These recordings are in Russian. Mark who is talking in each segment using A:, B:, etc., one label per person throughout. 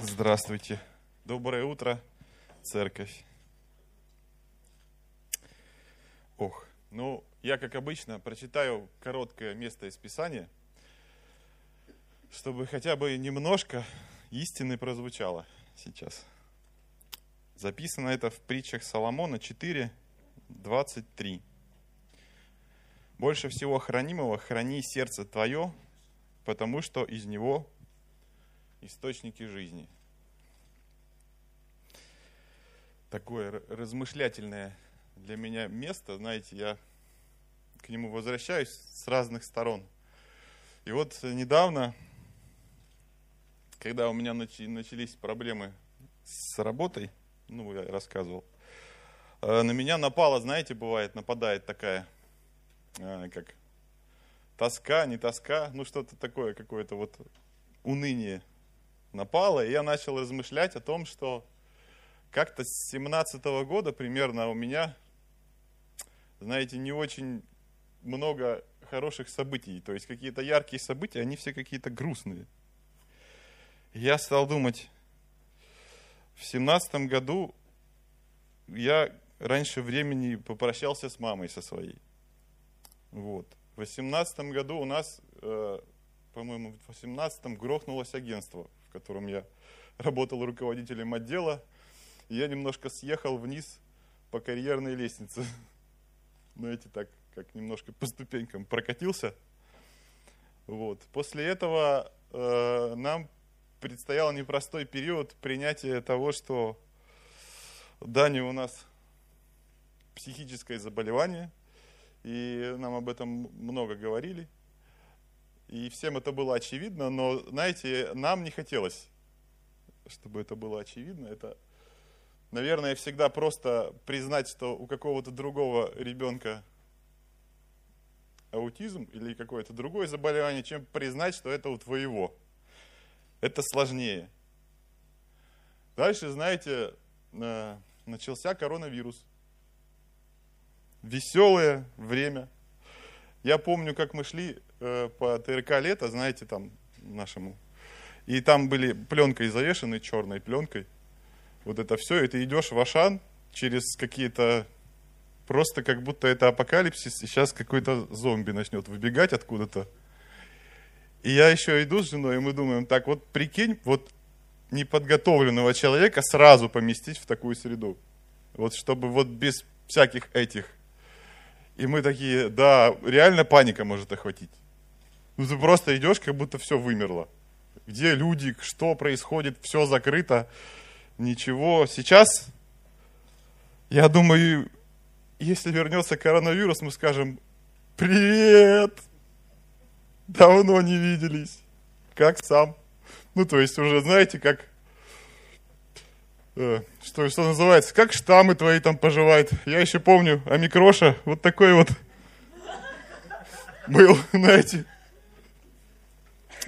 A: Здравствуйте. Доброе утро, церковь. Ох, ну, я, как обычно, прочитаю короткое место из Писания, чтобы хотя бы немножко истины прозвучало сейчас. Записано это в притчах Соломона 4, 23. Больше всего хранимого храни сердце твое, потому что из него источники жизни. Такое размышлятельное для меня место, знаете, я к нему возвращаюсь с разных сторон. И вот недавно, когда у меня начались проблемы с работой, ну, я рассказывал, э, на меня напала, знаете, бывает, нападает такая, э, как тоска, не тоска, ну, что-то такое, какое-то вот уныние напало, и я начал размышлять о том, что как-то с 17 -го года примерно у меня, знаете, не очень много хороших событий. То есть какие-то яркие события, они все какие-то грустные. Я стал думать, в семнадцатом году я раньше времени попрощался с мамой со своей. Вот. В восемнадцатом году у нас, э, по-моему, в восемнадцатом грохнулось агентство котором я работал руководителем отдела. Я немножко съехал вниз по карьерной лестнице. Знаете, так, как немножко по ступенькам прокатился. Вот. После этого э, нам предстоял непростой период принятия того, что Дани у нас психическое заболевание, и нам об этом много говорили и всем это было очевидно, но, знаете, нам не хотелось, чтобы это было очевидно. Это, наверное, всегда просто признать, что у какого-то другого ребенка аутизм или какое-то другое заболевание, чем признать, что это у твоего. Это сложнее. Дальше, знаете, э, начался коронавирус. Веселое время. Я помню, как мы шли э, по ТРК лето, знаете, там нашему. И там были пленкой завешены, черной пленкой. Вот это все, и ты идешь в Ашан через какие-то... Просто как будто это апокалипсис, и сейчас какой-то зомби начнет выбегать откуда-то. И я еще иду с женой, и мы думаем, так вот прикинь, вот неподготовленного человека сразу поместить в такую среду. Вот чтобы вот без всяких этих. И мы такие, да, реально паника может охватить. Ну, ты просто идешь, как будто все вымерло. Где люди, что происходит, все закрыто, ничего. Сейчас, я думаю, если вернется коронавирус, мы скажем, привет, давно не виделись, как сам. Ну, то есть уже, знаете, как, что, что называется, как штаммы твои там поживают. Я еще помню, а Микроша вот такой вот был, знаете,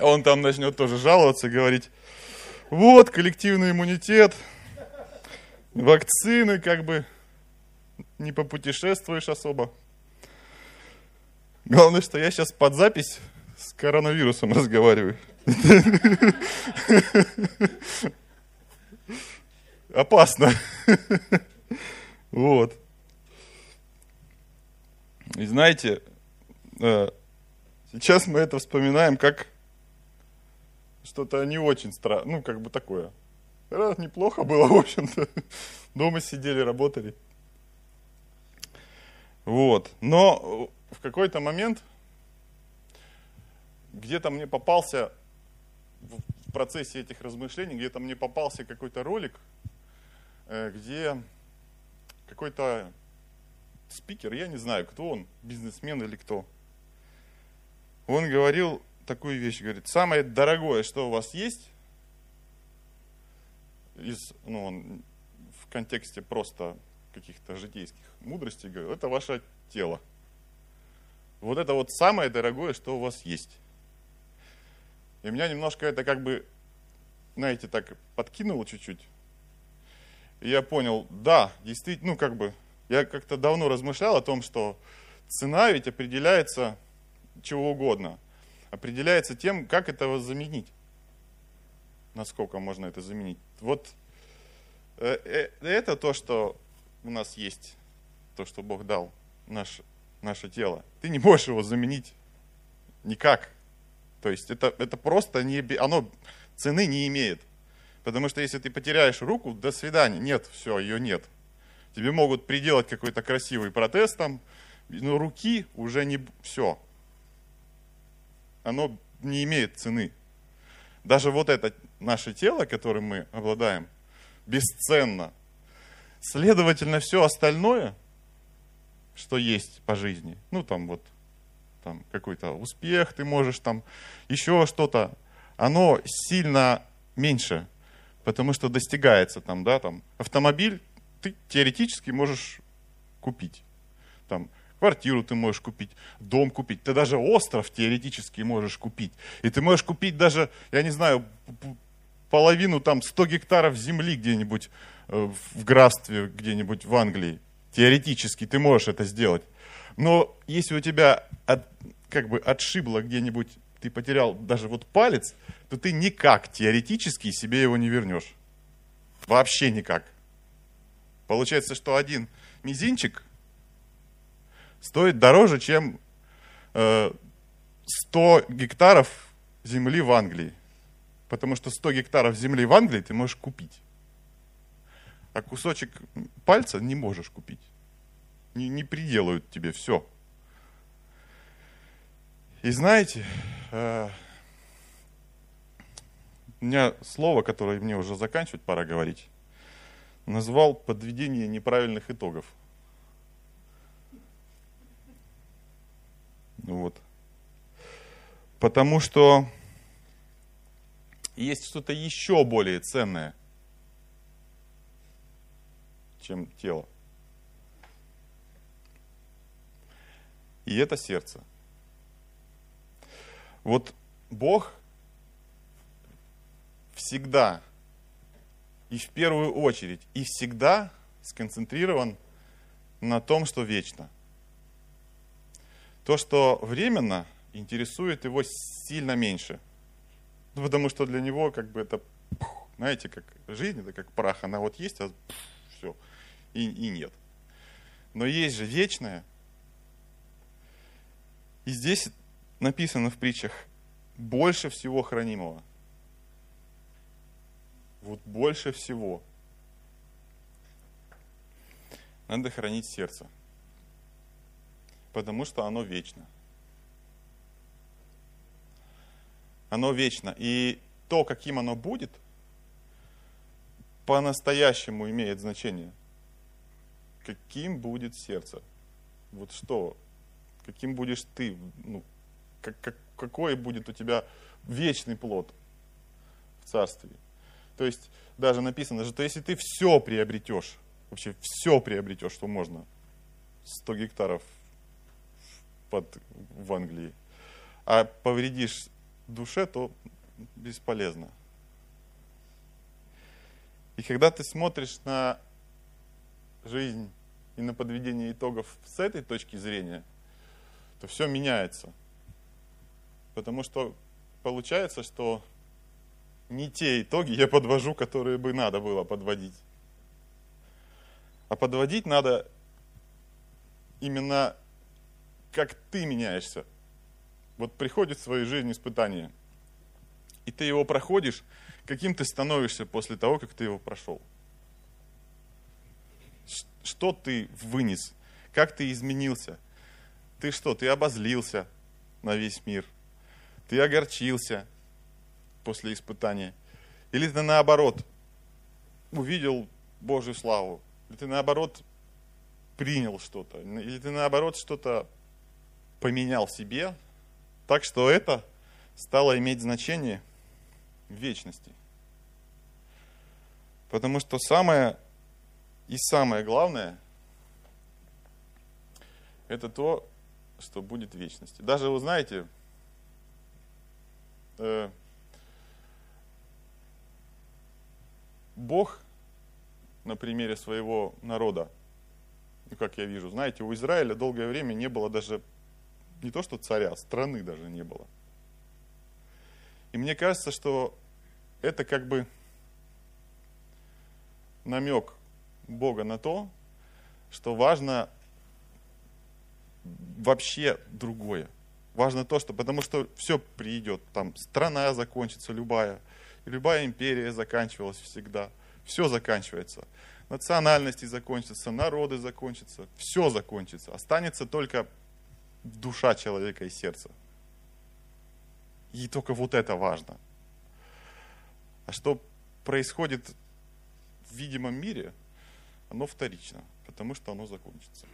A: он там начнет тоже жаловаться, говорить, вот, коллективный иммунитет, вакцины, как бы, не попутешествуешь особо. Главное, что я сейчас под запись с коронавирусом разговариваю. Опасно. Вот. И знаете, э, сейчас мы это вспоминаем как что-то не очень странное, ну, как бы такое. Раз неплохо было, в общем-то. Дома сидели, работали. Вот. Но в какой-то момент где-то мне попался в процессе этих размышлений, где-то мне попался какой-то ролик, где какой-то спикер, я не знаю, кто он, бизнесмен или кто, он говорил такую вещь, говорит, самое дорогое, что у вас есть, из, ну, он в контексте просто каких-то житейских мудростей, говорит, это ваше тело. Вот это вот самое дорогое, что у вас есть. И меня немножко это как бы, знаете, так подкинуло чуть-чуть. И я понял, да, действительно, ну как бы, я как-то давно размышлял о том, что цена ведь определяется чего угодно – определяется тем, как этого заменить. насколько можно это заменить. Вот э, э, это то, что у нас есть, то, что Бог дал, наш, наше тело. Ты не можешь его заменить никак. То есть это, это просто не, оно цены не имеет. Потому что если ты потеряешь руку, до свидания. Нет, все, ее нет. Тебе могут приделать какой-то красивый протез там, но руки уже не все. Оно не имеет цены. Даже вот это наше тело, которым мы обладаем, бесценно. Следовательно, все остальное, что есть по жизни, ну там вот там какой-то успех ты можешь там, еще что-то, оно сильно меньше, потому что достигается там, да, там автомобиль ты теоретически можешь купить, там квартиру ты можешь купить, дом купить, ты даже остров теоретически можешь купить, и ты можешь купить даже, я не знаю, половину там 100 гектаров земли где-нибудь э, в графстве, где-нибудь в Англии, теоретически ты можешь это сделать. Но если у тебя от, как бы отшибло где-нибудь, ты потерял даже вот палец, то ты никак теоретически себе его не вернешь. Вообще никак. Получается, что один мизинчик стоит дороже, чем э, 100 гектаров земли в Англии. Потому что 100 гектаров земли в Англии ты можешь купить. А кусочек пальца не можешь купить не, не приделают тебе все. И знаете, э, у меня слово, которое мне уже заканчивать пора говорить, назвал подведение неправильных итогов. Вот. Потому что есть что-то еще более ценное, чем тело. и это сердце. Вот Бог всегда и в первую очередь и всегда сконцентрирован на том, что вечно. То, что временно, интересует его сильно меньше. Ну, потому что для него как бы это, знаете, как жизнь, это как прах, она вот есть, а все, и, и нет. Но есть же вечное, и здесь написано в притчах, больше всего хранимого. Вот больше всего. Надо хранить сердце. Потому что оно вечно. Оно вечно. И то, каким оно будет, по-настоящему имеет значение. Каким будет сердце. Вот что каким будешь ты, ну, как, как, какой будет у тебя вечный плод в царстве. То есть даже написано, что если ты все приобретешь, вообще все приобретешь, что можно, 100 гектаров под, в Англии, а повредишь душе, то бесполезно. И когда ты смотришь на жизнь и на подведение итогов с этой точки зрения – то все меняется. Потому что получается, что не те итоги я подвожу, которые бы надо было подводить. А подводить надо именно как ты меняешься. Вот приходит в свою жизнь испытание, и ты его проходишь, каким ты становишься после того, как ты его прошел. Что ты вынес, как ты изменился – ты что, ты обозлился на весь мир, ты огорчился после испытания, или ты наоборот увидел Божью славу, или ты наоборот принял что-то, или ты наоборот что-то поменял себе, так что это стало иметь значение в вечности. Потому что самое и самое главное – это то, что будет в вечности. Даже, вы знаете, Бог на примере своего народа, ну, как я вижу, знаете, у Израиля долгое время не было даже не то что царя, страны даже не было. И мне кажется, что это как бы намек Бога на то, что важно вообще другое. Важно то, что, потому что все придет, там страна закончится любая, любая империя заканчивалась всегда, все заканчивается. Национальности закончатся, народы закончатся, все закончится. Останется только душа человека и сердце. И только вот это важно. А что происходит в видимом мире, оно вторично, потому что оно закончится.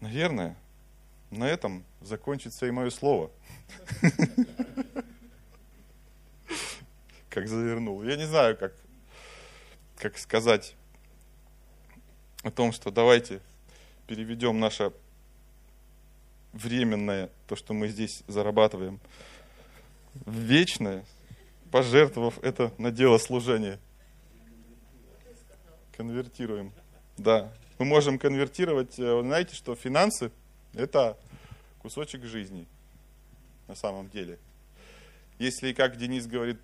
A: Наверное, на этом закончится и мое слово. Как завернул. Я не знаю, как, как сказать о том, что давайте переведем наше временное, то, что мы здесь зарабатываем, в вечное, пожертвовав это на дело служения. Конвертируем. Да. Мы можем конвертировать, э, знаете, что финансы – это кусочек жизни на самом деле. Если, как Денис говорит,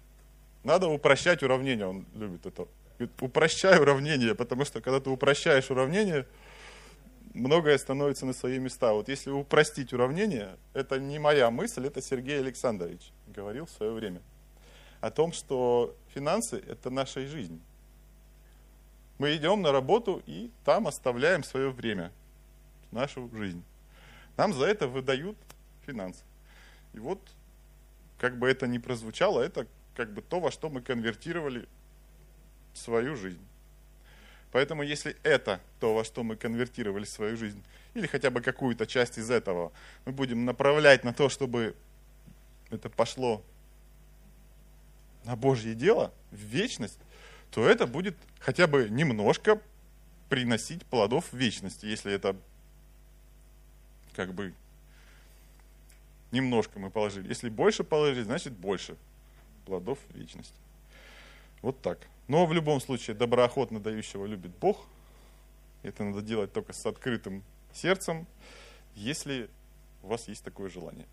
A: надо упрощать уравнение, он любит это. Говорит, упрощай уравнение, потому что когда ты упрощаешь уравнение, многое становится на свои места. Вот если упростить уравнение, это не моя мысль, это Сергей Александрович говорил в свое время. О том, что финансы – это наша жизнь. Мы идем на работу и там оставляем свое время, нашу жизнь. Нам за это выдают финансы. И вот, как бы это ни прозвучало, это как бы то, во что мы конвертировали свою жизнь. Поэтому если это то, во что мы конвертировали свою жизнь, или хотя бы какую-то часть из этого, мы будем направлять на то, чтобы это пошло на Божье дело, в вечность, то это будет хотя бы немножко приносить плодов в вечности, если это как бы немножко мы положили. Если больше положили, значит больше плодов вечности. Вот так. Но в любом случае доброохотно дающего любит Бог. Это надо делать только с открытым сердцем, если у вас есть такое желание.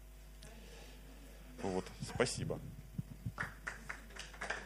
A: Вот, спасибо.